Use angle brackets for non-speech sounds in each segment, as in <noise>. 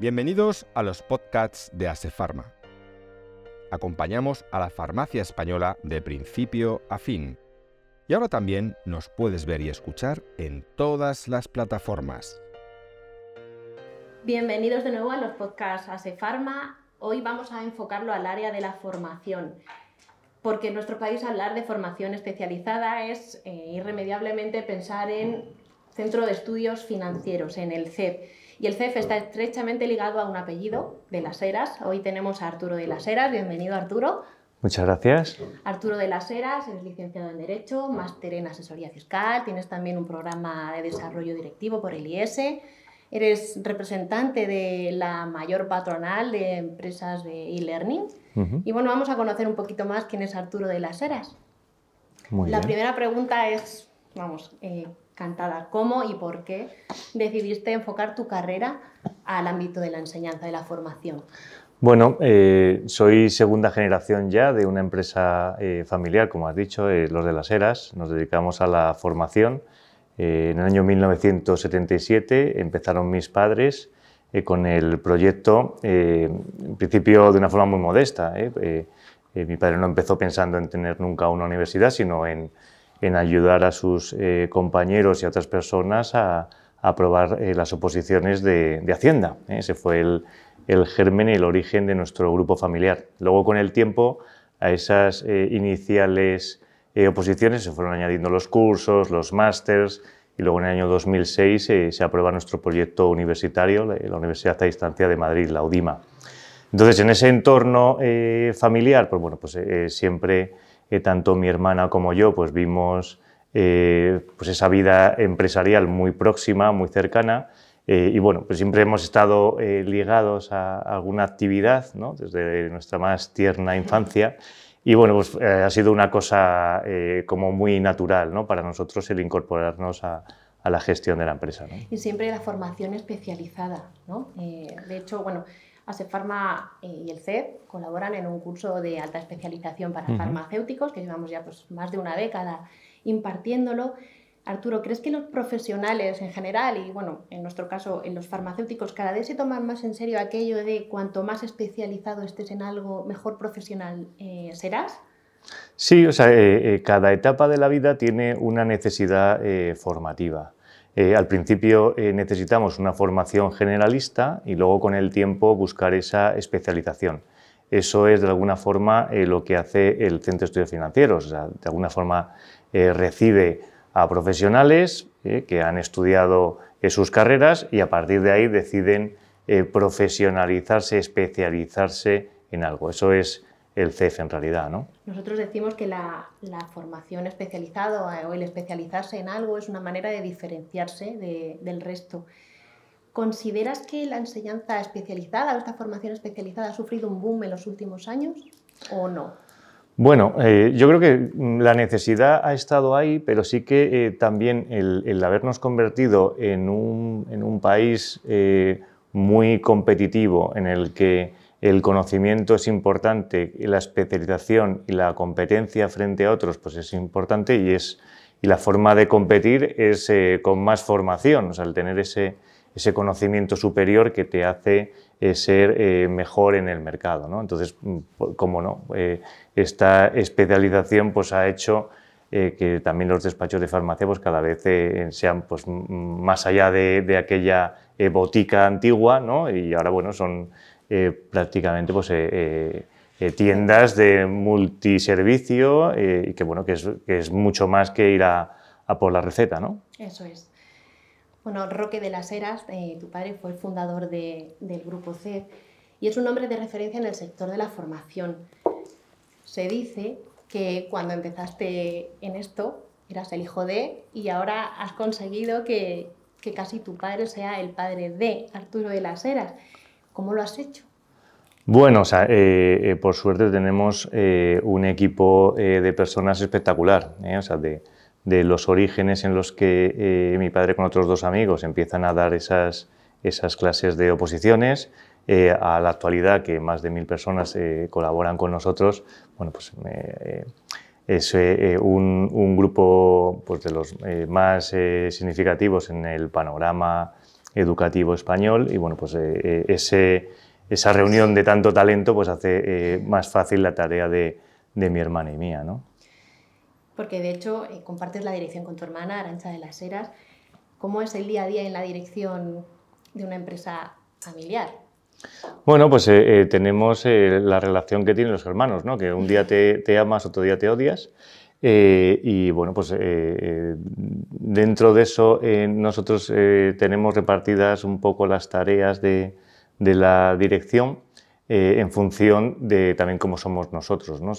Bienvenidos a los podcasts de Asefarma. Acompañamos a la farmacia española de principio a fin. Y ahora también nos puedes ver y escuchar en todas las plataformas. Bienvenidos de nuevo a los podcasts Asefarma. Hoy vamos a enfocarlo al área de la formación, porque en nuestro país hablar de formación especializada es eh, irremediablemente pensar en Centro de Estudios Financieros, en el CEP y el CEF está estrechamente ligado a un apellido de las Heras. Hoy tenemos a Arturo de las Heras. Bienvenido, Arturo. Muchas gracias. Arturo de las Heras, eres licenciado en Derecho, máster en Asesoría Fiscal, tienes también un programa de desarrollo directivo por el IES, eres representante de la mayor patronal de empresas de e-learning. Y bueno, vamos a conocer un poquito más quién es Arturo de las Heras. la primera pregunta es, vamos, eh, cantada. ¿Cómo y por qué decidiste enfocar tu carrera al ámbito de la enseñanza, de la formación? Bueno, eh, soy segunda generación ya de una empresa eh, familiar, como has dicho, eh, los de las Eras. Nos dedicamos a la formación. en el año 1977 empezaron mis padres con el proyecto, en principio de una forma muy modesta. mi padre no empezó pensando en tener nunca una universidad, sino en en ayudar a sus eh, compañeros y a otras personas a, aprobar eh, las oposiciones de, Hacienda. ¿eh? Ese fue el, germen y el origen de nuestro grupo familiar. Luego, con el tiempo, a esas iniciales oposiciones se fueron añadiendo los cursos, los másters, y luego en el año 2006 se aprueba nuestro proyecto universitario, la, Universidad a Distancia de Madrid, la UDIMA. Entonces, en ese entorno familiar, pues bueno, pues siempre tanto mi hermana como yo pues vimos eh, pues esa vida empresarial muy próxima, muy cercana. Eh, y bueno, pues siempre hemos estado eh, ligados a, alguna actividad, ¿no? desde nuestra más tierna infancia. Y bueno, pues ha sido una cosa como muy natural ¿no? para nosotros el incorporarnos a, la gestión de la empresa. ¿no? Y siempre la formación especializada. ¿no? de hecho, bueno, Asefarma eh, y el CEP colaboran en un curso de alta especialización para farmacéuticos que llevamos ya pues, más de una década impartiéndolo. Arturo, ¿crees que los profesionales en general y bueno, en nuestro caso en los farmacéuticos cada vez se toman más en serio aquello de cuanto más especializado estés en algo, mejor profesional eh, serás? Sí, o sea, eh, cada etapa de la vida tiene una necesidad formativa. Eh, al principio eh, necesitamos una formación generalista y luego con el tiempo buscar esa especialización. Eso es de alguna forma eh, lo que hace el Centro de Estudios Financieros. de alguna forma recibe a profesionales que han estudiado sus carreras y a partir de ahí deciden profesionalizarse, especializarse en algo. Eso es el CEF en realidad, ¿no? Nosotros decimos que la, formación especializada o el especializarse en algo es una manera de diferenciarse del resto. ¿Consideras que la enseñanza especializada o esta formación especializada ha sufrido un boom en los últimos años o no? Bueno, eh, yo creo que la necesidad ha estado ahí, pero sí que eh, también el, habernos convertido en un, país eh, muy competitivo en el que el conocimiento es importante, la especialización y la competencia frente a otros pues es importante y, es, y la forma de competir es eh, con más formación, o sea, tener ese, ese conocimiento superior que te hace eh, ser eh, mejor en el mercado. ¿no? Entonces, mm, como no, esta especialización pues, ha hecho que también los despachos de farmacia pues, cada vez sean pues, más allá de, de aquella botica antigua ¿no? y ahora bueno, son eh, prácticamente pues, eh, eh, tiendas de multiservicio y que, bueno, que es, mucho más que ir a, por la receta. ¿no? Eso es. Bueno, Roque de las Heras, tu padre fue el fundador de, del grupo C y es un nombre de referencia en el sector de la formación. Se dice que cuando empezaste en esto eras el hijo de y ahora has conseguido que casi tu padre sea el padre de Arturo de las Heras. ¿Cómo lo has hecho? Bueno, eh, eh, por suerte tenemos eh, un equipo de personas espectacular, o sea, de, los orígenes en los que mi padre con otros dos amigos empiezan a dar esas, clases de oposiciones, a la actualidad que más de mil personas colaboran con nosotros, bueno, pues es un, un, grupo pues, de los más significativos en el panorama educativo español y bueno, pues ese, esa reunión de tanto talento pues hace más fácil la tarea de, de, mi hermana y mía. ¿no? Porque de hecho compartes la dirección con tu hermana, Arancha de las Heras. ¿Cómo es el día a día en la dirección de una empresa familiar? Bueno, pues eh, eh, tenemos eh, la relación que tienen los hermanos, ¿no? que un día te, amas, otro día te odias. Y bueno, pues dentro de eso nosotros tenemos repartidas un poco las tareas de, la dirección en función de también cómo somos nosotros. ¿no?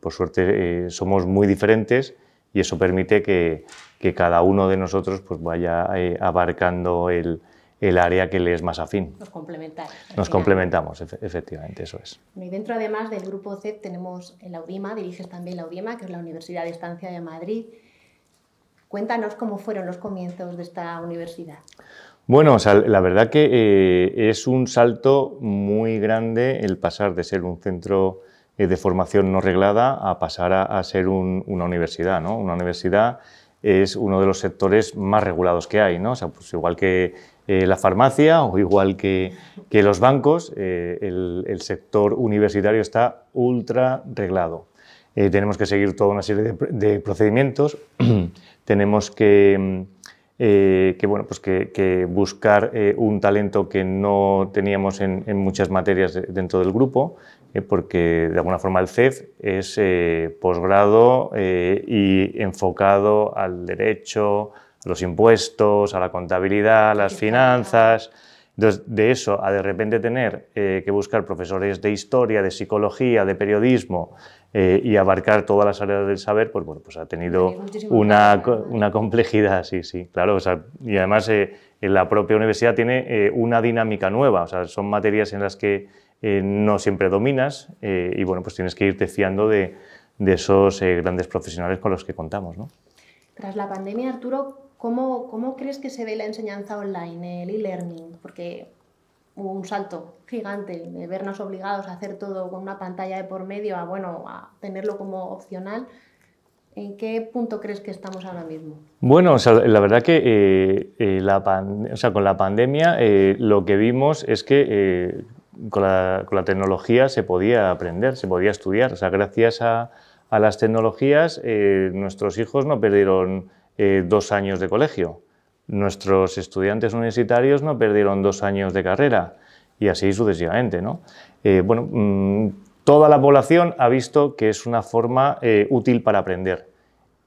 por suerte somos muy diferentes y eso permite que, que cada uno de nosotros pues, vaya abarcando el, el área que le es más afín. Nos complementamos. Nos complementamos, efectivamente, eso es. Y dentro además del grupo CEP tenemos la UDIMA, diriges también la UDIMA, que es la Universidad de Estancia de Madrid. Cuéntanos cómo fueron los comienzos de esta universidad. Bueno, la verdad que eh, es un salto muy grande el pasar de ser un centro eh, de formación no reglada a pasar a, ser una universidad. ¿no? Una universidad es uno de los sectores más regulados que hay. ¿no? O sea, pues igual que eh, la farmacia o igual que, los bancos, eh, el, sector universitario está ultra reglado. Eh, tenemos que seguir toda una serie de, procedimientos, <clears throat> tenemos que, bueno, pues que, buscar un talento que no teníamos en, en muchas materias dentro del grupo, porque de alguna forma el CEF es posgrado y enfocado al derecho, los impuestos, a la contabilidad, a las finanzas. Entonces, de eso a de repente tener eh, que buscar profesores de historia, de psicología, de periodismo eh, y abarcar todas las áreas del saber, pues bueno, pues ha tenido una, una, complejidad, sí, sí, claro. y además eh, en la propia universidad tiene una dinámica nueva, o sea, son materias en las que no siempre dominas y bueno, pues tienes que irte fiando de, de esos grandes profesionales con los que contamos, ¿no? Tras la pandemia, Arturo, ¿Cómo, ¿Cómo, crees que se ve la enseñanza online, el e-learning? Porque hubo un salto gigante de vernos obligados a hacer todo con una pantalla de por medio a, bueno, a tenerlo como opcional. ¿En qué punto crees que estamos ahora mismo? Bueno, la verdad que eh, eh, la o sea, con la pandemia eh, lo que vimos es que con la, con, la, tecnología se podía aprender, se podía estudiar. O sea, gracias a, a las tecnologías nuestros hijos no perdieron eh, dos años de colegio. Nuestros estudiantes universitarios no perdieron dos años de carrera y así sucesivamente. ¿no? Eh, bueno, mm, toda la población ha visto que es una forma eh, útil para aprender.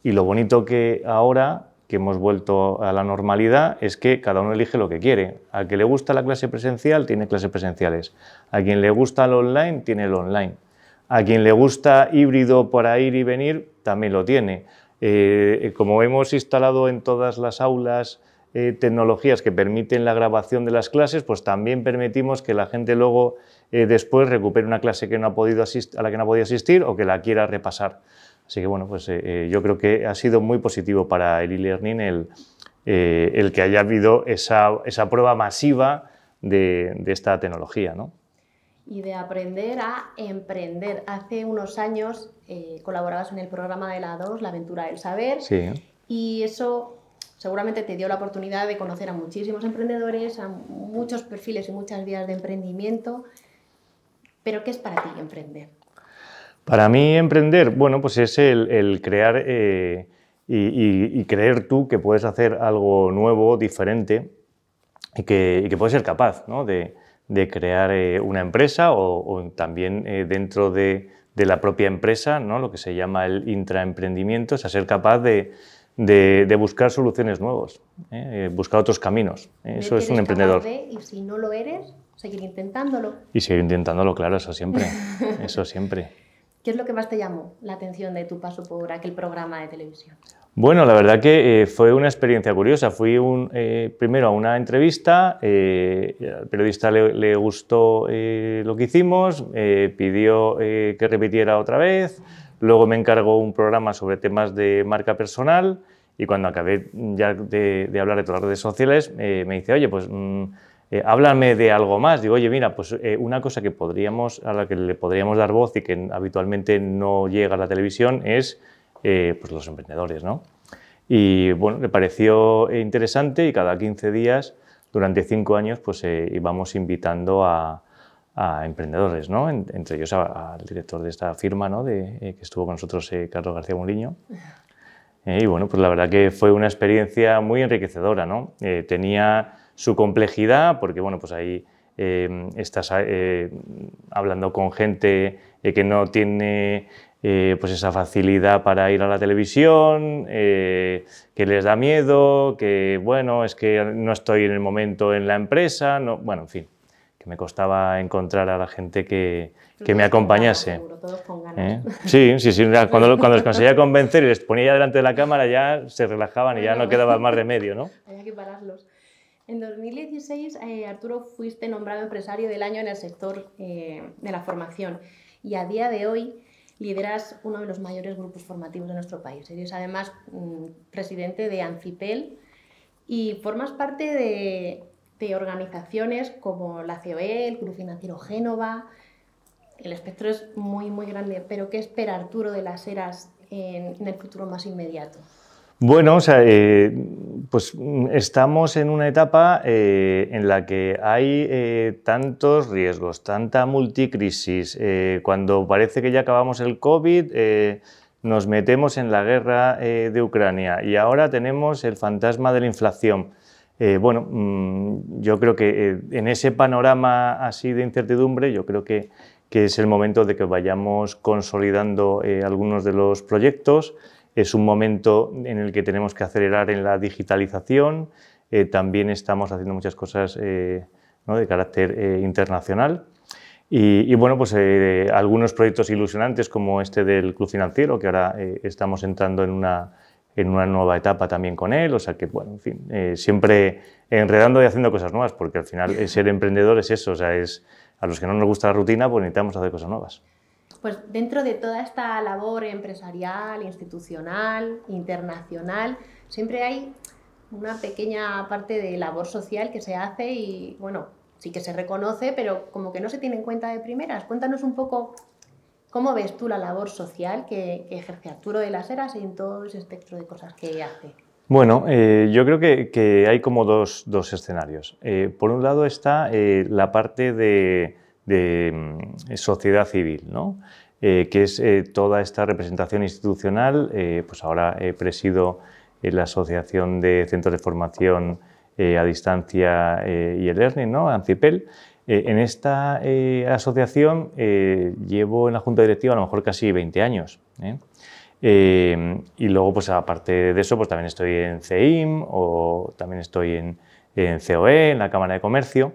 Y lo bonito que ahora que hemos vuelto a la normalidad es que cada uno elige lo que quiere. A que le gusta la clase presencial, tiene clases presenciales. A quien le gusta el online, tiene el online. A quien le gusta híbrido para ir y venir, también lo tiene. Eh, como hemos instalado en todas las aulas eh, tecnologías que permiten la grabación de las clases, pues también permitimos que la gente luego eh, después recupere una clase que no ha podido a la que no ha podido asistir o que la quiera repasar. Así que bueno, pues yo creo que ha sido muy positivo para el e-learning el, que haya habido esa, esa prueba masiva de, de esta tecnología. ¿no? Y de aprender a emprender. Hace unos años eh, colaborabas en el programa de la 2, La aventura del saber, sí. y eso seguramente te dio la oportunidad de conocer a muchísimos emprendedores, a muchos perfiles y muchas vías de emprendimiento. Pero ¿qué es para ti emprender? Para mí emprender, bueno, pues es el, crear eh, y, creer tú que puedes hacer algo nuevo, diferente y que, y que puedes ser capaz ¿no? de, de crear eh, una empresa o, también eh, dentro de, la propia empresa, ¿no? lo que se llama el intraemprendimiento, es ser capaz de, buscar soluciones nuevas, ¿eh? buscar otros caminos. Eso es un emprendedor. y si no lo eres, seguir intentándolo. Y seguir intentándolo, claro, eso siempre. <laughs> eso siempre. ¿Qué es lo que más te llamó la atención de tu paso por aquel programa de televisión? Bueno, la verdad que eh, fue una experiencia curiosa. Fui un, eh, primero a una entrevista, eh, al periodista le, gustó lo que hicimos, pidió que repitiera otra vez, luego me encargó un programa sobre temas de marca personal y cuando acabé ya de, hablar de todas las redes sociales me dice, oye, pues mm, háblame de algo más. Digo, oye, mira, pues una cosa que podríamos, a la que le podríamos dar voz y que habitualmente no llega a la televisión es eh, pues los emprendedores. ¿no? Y bueno, le pareció interesante y cada 15 días durante cinco años pues íbamos invitando a, emprendedores, ¿no? entre ellos al director de esta firma, ¿no? de, que estuvo con nosotros, Carlos García Moliño. <laughs> y bueno, pues la verdad que fue una experiencia muy enriquecedora. ¿no? tenía su complejidad, porque bueno, pues ahí estás hablando con gente que no tiene eh, pues esa facilidad para ir a la televisión, eh, que les da miedo, que bueno, es que no estoy en el momento en la empresa, no, bueno, en fin, que me costaba encontrar a la gente que, que me acompañase. ¿Eh? Sí, sí, sí, cuando, cuando les conseguía <laughs> convencer y les ponía ya delante de la cámara ya se relajaban y ya no quedaba más remedio, ¿no? Había que pararlos. En 2016, Arturo, fuiste nombrado empresario del año en el sector de la formación y a día de hoy lideras uno de los mayores grupos formativos de nuestro país. Eres además mm, presidente de ANCIPEL y formas parte de, organizaciones como la COE, el Club Financiero Génova. El espectro es muy, muy grande, pero ¿qué espera Arturo de las eras en el futuro más inmediato? Bueno, o sea, eh, pues estamos en una etapa eh, en la que hay eh, tantos riesgos, tanta multicrisis. cuando parece que ya acabamos el COVID, nos metemos en la guerra de Ucrania y ahora tenemos el fantasma de la inflación. bueno, mm, yo creo que en ese panorama así de incertidumbre, yo creo que, que es el momento de que vayamos consolidando algunos de los proyectos. Es un momento en el que tenemos que acelerar en la digitalización. Eh, también estamos haciendo muchas cosas eh, de carácter eh, internacional. Y, bueno, pues algunos proyectos ilusionantes como este del Club Financiero, que ahora estamos entrando en una, en una nueva etapa también con él. O sea que, bueno, en fin, siempre enredando y haciendo cosas nuevas, porque al final ser emprendedor es eso, o sea, es a los que no nos gusta la rutina, pues necesitamos hacer cosas nuevas pues dentro de toda esta labor empresarial, institucional, internacional, siempre hay una pequeña parte de labor social que se hace y, bueno, sí que se reconoce, pero como que no se tiene en cuenta de primeras. Cuéntanos un poco cómo ves tú la labor social que, ejerce Arturo de las Heras en todo ese espectro de cosas que hace. Bueno, eh, yo creo que, hay como dos, escenarios. Eh, por un lado está eh, la parte de de mm, sociedad civil, ¿no? Eh, que es eh, toda esta representación institucional. Eh, pues ahora presido la Asociación de Centros de Formación a Distancia y el Learning, ¿no? ANCIPEL. en esta asociación llevo en la Junta Directiva a lo mejor casi 20 años. y luego, pues aparte de eso, pues también estoy en CEIM o también estoy en, en COE, en la Cámara de Comercio.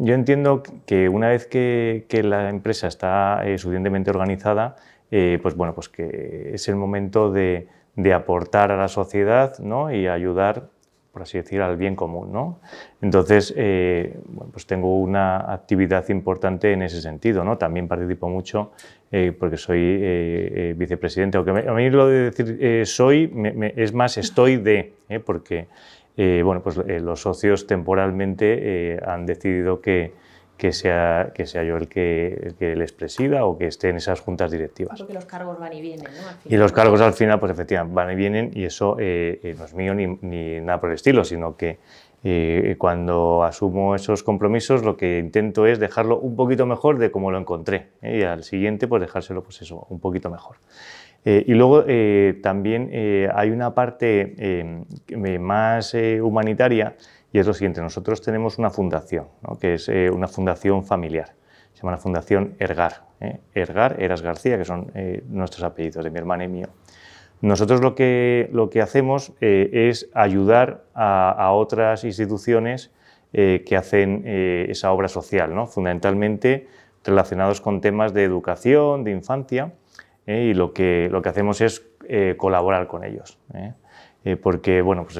Yo entiendo que una vez que, la empresa está eh, suficientemente organizada, eh, pues bueno, pues que es el momento de, aportar a la sociedad ¿no? y ayudar, por así decir, al bien común. ¿no? Entonces, eh, pues tengo una actividad importante en ese sentido. ¿no? También participo mucho porque soy vicepresidente, aunque a mí lo de decir soy es más estoy de, porque eh, bueno, pues eh, los socios temporalmente eh, han decidido que, que, sea, que sea yo el que, que, les presida o que esté en esas juntas directivas. Porque los cargos van y vienen, ¿no? Y los cargos al final, pues efectivamente, van y vienen y eso no es mío ni, ni, nada por el estilo, sino que cuando asumo esos compromisos lo que intento es dejarlo un poquito mejor de como lo encontré y al siguiente pues dejárselo pues eso, un poquito mejor. Eh, y luego eh, también eh, hay una parte más humanitaria y es lo siguiente, nosotros tenemos una fundación, que es una fundación familiar, se llama la Fundación Ergar. Ergar, Eras García, que son nuestros apellidos de mi hermana y mío. Nosotros lo que, lo que hacemos es ayudar a, otras instituciones que hacen esa obra social, fundamentalmente relacionados con temas de educación, de infancia. Y lo que, lo que hacemos es eh, colaborar con ellos. ¿eh? porque bueno, pues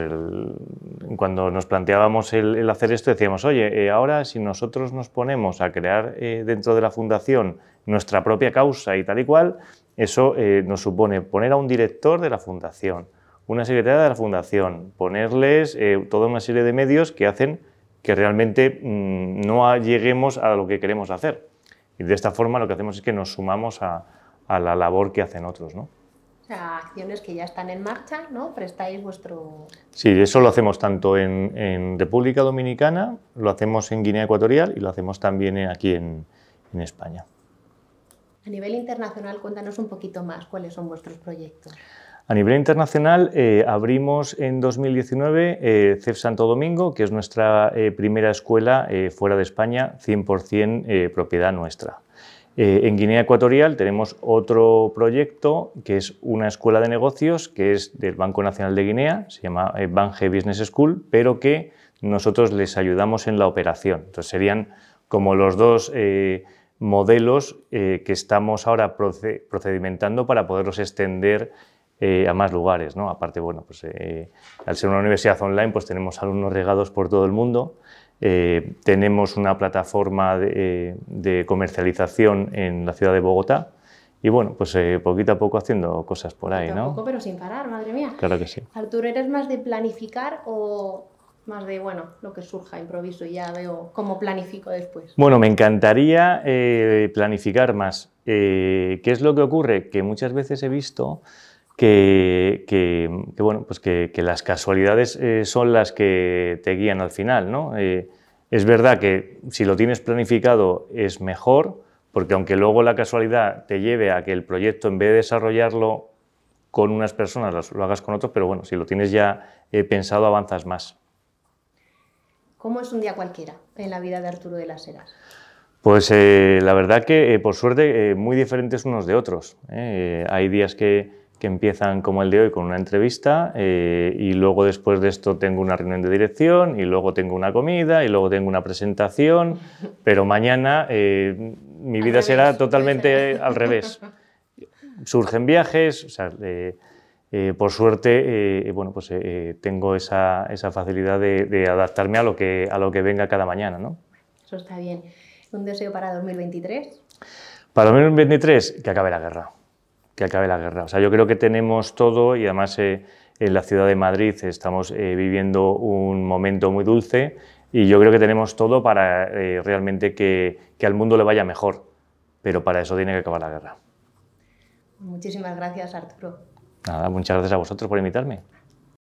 cuando nos planteábamos el, hacer esto decíamos, oye, ahora si nosotros nos ponemos a crear dentro de la fundación nuestra propia causa y tal y cual, eso nos supone poner a un director de la fundación, una secretaria de la fundación, ponerles toda una serie de medios que hacen que realmente mm, no lleguemos a lo que queremos hacer. Y de esta forma lo que hacemos es que nos sumamos a, a la labor que hacen otros. ¿no? acciones que ya están en marcha, ¿no? Prestáis vuestro... Sí, eso lo hacemos tanto en, República Dominicana, lo hacemos en Guinea Ecuatorial y lo hacemos también aquí en, España. A nivel internacional, cuéntanos un poquito más cuáles son vuestros proyectos. A nivel internacional, eh, abrimos en 2019 eh, CEF Santo Domingo, que es nuestra eh, primera escuela fuera de España, 100% propiedad nuestra. En Guinea Ecuatorial tenemos otro proyecto que es una escuela de negocios que es del Banco Nacional de Guinea, se llama Bange Business School, pero que nosotros les ayudamos en la operación. Entonces serían como los dos modelos que estamos ahora procedimentando para poderlos extender eh, a más lugares. ¿no? Aparte, bueno, pues, eh, al ser una universidad online, pues tenemos alumnos regados por todo el mundo. Eh, tenemos una plataforma de, comercialización en la ciudad de Bogotá. Y bueno, pues poquito a poco haciendo cosas por ahí, ¿no? Poco, pero sin parar, madre mía. Claro que sí. Arturo, ¿eres más de planificar o más de, bueno, lo que surja, improviso y ya veo cómo planifico después? Bueno, me encantaría planificar más. ¿Qué es lo que ocurre? Que muchas veces he visto que, bueno, pues que, las casualidades eh, son las que te guían al final. ¿no? Eh, es verdad que si lo tienes planificado es mejor, porque aunque luego la casualidad te lleve a que el proyecto, en vez de desarrollarlo con unas personas, lo hagas con otros, pero bueno, si lo tienes ya eh, pensado, avanzas más. ¿Cómo es un día cualquiera en la vida de Arturo de las Heras? Pues la verdad que, por suerte, muy diferentes unos de otros. hay días que, que empiezan como el de hoy con una entrevista eh, y luego después de esto tengo una reunión de dirección y luego tengo una comida y luego tengo una presentación, <laughs> pero mañana eh, mi vida será totalmente <laughs> al revés. Surgen viajes, o sea, eh, por suerte bueno, pues, tengo esa, esa facilidad de, de, adaptarme a lo, que, a lo que venga cada mañana. ¿no? Eso está bien. ¿Un deseo para 2023? Para 2023, que acabe la guerra que acabe la guerra. O sea, yo creo que tenemos todo y además eh, en la ciudad de Madrid estamos eh, viviendo un momento muy dulce y yo creo que tenemos todo para eh, realmente que, que al mundo le vaya mejor, pero para eso tiene que acabar la guerra. Muchísimas gracias, Arturo. Nada, muchas gracias a vosotros por invitarme.